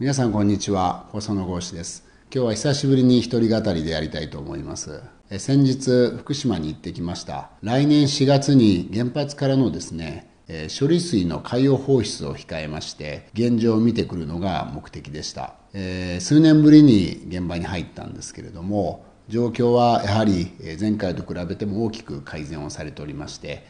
皆さんこんにちは。放送の講師です。今日は久しぶりに一人語りでやりたいと思います。先日福島に行ってきました。来年4月に原発からのですね処理水の海洋放出を控えまして現状を見てくるのが目的でした、え数年ぶりに現場に入ったんですけれども状況はやはり前回と比べても大きく改善をされておりまして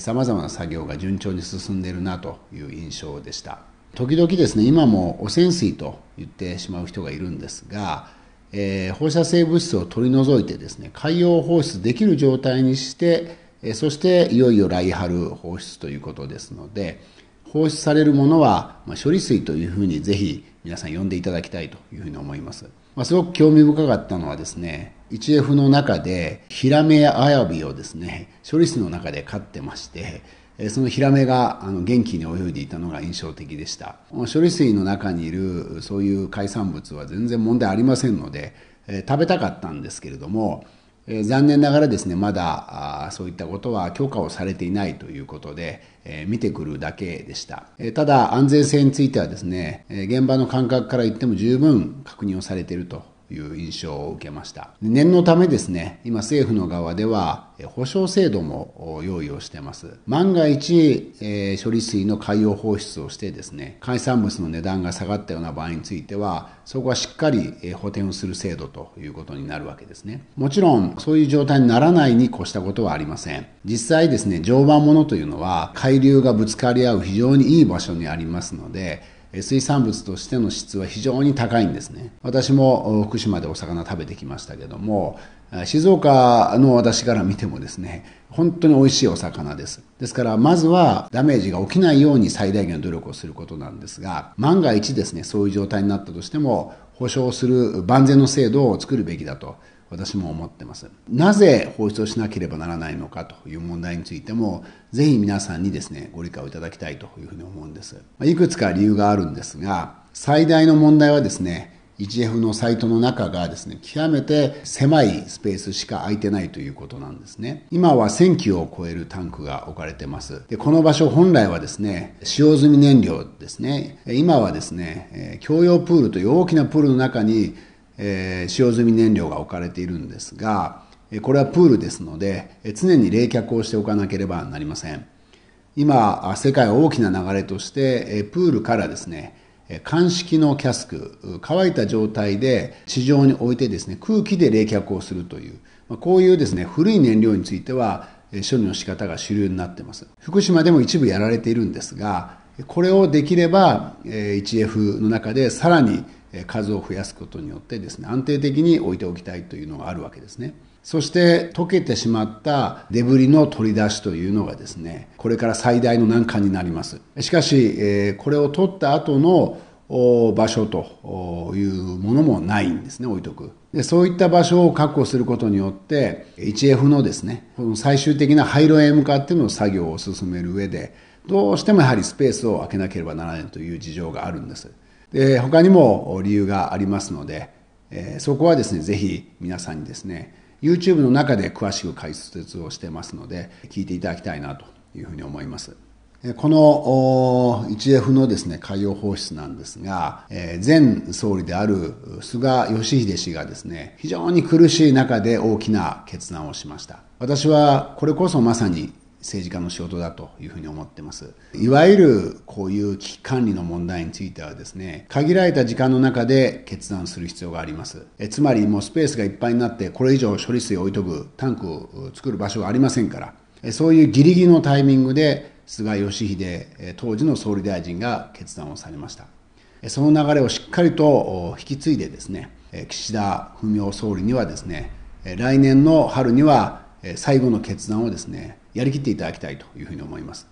さまざまな作業が順調に進んでいるなという印象でした。時々ですね今も汚染水と言ってしまう人がいるんですが、えー、放射性物質を取り除いてですね海洋放出できる状態にしてえそしていよいよ来春放出ということですので放出されるものは、ま処理水というふうにぜひ皆さん呼んでいただきたいというふうに思います、まあ、すごく興味深かったのはですね 1F の中でヒラメやアヤビをですね処理水の中で飼ってましてそのヒラメがあの元気に泳いでいたのが印象的でした。処理水の中にいるそういう海産物は全然問題ありませんので、え食べたかったんですけれども、え残念ながらですねまだそういったことは許可をされていないということで、え見てくるだけでした、えただ安全性についてはですね、え現場の感覚から言っても十分確認をされているという印象を受けました。念のためですね今政府の側では保証制度も用意をしてます。万が一、えー、処理水の海洋放出をしてですね海産物の値段が下がったような場合についてはそこはしっかり補填をする制度ということになるわけですね。もちろんそういう状態にならないに越したことはありません。実際ですね常磐ものというのは海流がぶつかり合う非常にいい場所にありますので水産物としての質は非常に高いんですね。私も福島でお魚食べてきましたけども静岡の私から見てもですね本当に美味しいお魚です。ですからまずはダメージが起きないように最大限の努力をすることなんですが万が一ですねそういう状態になったとしても保証する万全の制度を作るべきだと。私も思ってます。なぜ放出をしなければならないのかという問題についても、ぜひ皆さんにですね、ご理解をいただきたいというふうに思うんです。いくつか理由があるんですが、最大の問題はですね、1F のサイトの中がですね、極めて狭いスペースしか空いてないということなんですね。今は1000機を超えるタンクが置かれてます。で、この場所本来はですね、使用済み燃料ですね。今はですね、共用プールという大きなプールの中にえー、使用済み燃料が置かれているんですが、これはプールですので、常に冷却をしておかなければなりません。今、世界は大きな流れとして、プールからですね、乾式のキャスク、乾いた状態で地上に置いてですね、空気で冷却をするという、こういうですね、古い燃料については、処理の仕方が主流になっています。福島でも一部やられているんですが、これをできれば 1F の中でさらに数を増やすことによってですね安定的に置いておきたいというのがあるわけですね。そして溶けてしまったデブリの取り出しというのがですねこれから最大の難関になります。しかしこれを取った後の場所というものもないんですね置いとく。でそういった場所を確保することによって 1F のですねこの最終的な廃炉へ向かっての作業を進める上でどうしてもやはりスペースを空けなければならないという事情があるんです。で他にも理由がありますので、えー、そこはですねぜひ皆さんにですね YouTube の中で詳しく解説をしてますので聞いていただきたいなというふうに思います。この 1F のですね海洋放出なんですが、え、前総理である菅義偉氏がですね非常に苦しい中で大きな決断をしました。私はこれこそまさに政治家の仕事だというふうに思ってます。いわゆるこういう危機管理の問題についてはですね、限られた時間の中で決断する必要があります。えつまりもうスペースがいっぱいになってこれ以上処理水を置いとくタンクを作る場所がありませんから、えそういうギリギリのタイミングで菅義偉当時の総理大臣が決断をされました。その流れをしっかりと引き継いでですね、岸田文雄総理にはですね、来年の春には最後の決断をですね、やりきっていただきたいというふうに思います。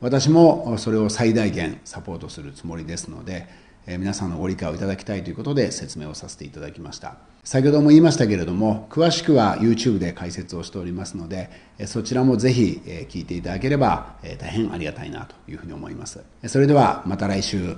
私もそれを最大限サポートするつもりですので、え皆さんのご理解をいただきたいということで説明をさせていただきました。先ほども言いましたけれども、詳しくは YouTube で解説をしておりますので、そちらもぜひ聞いていただければ大変ありがたいなというふうに思います。それではまた来週。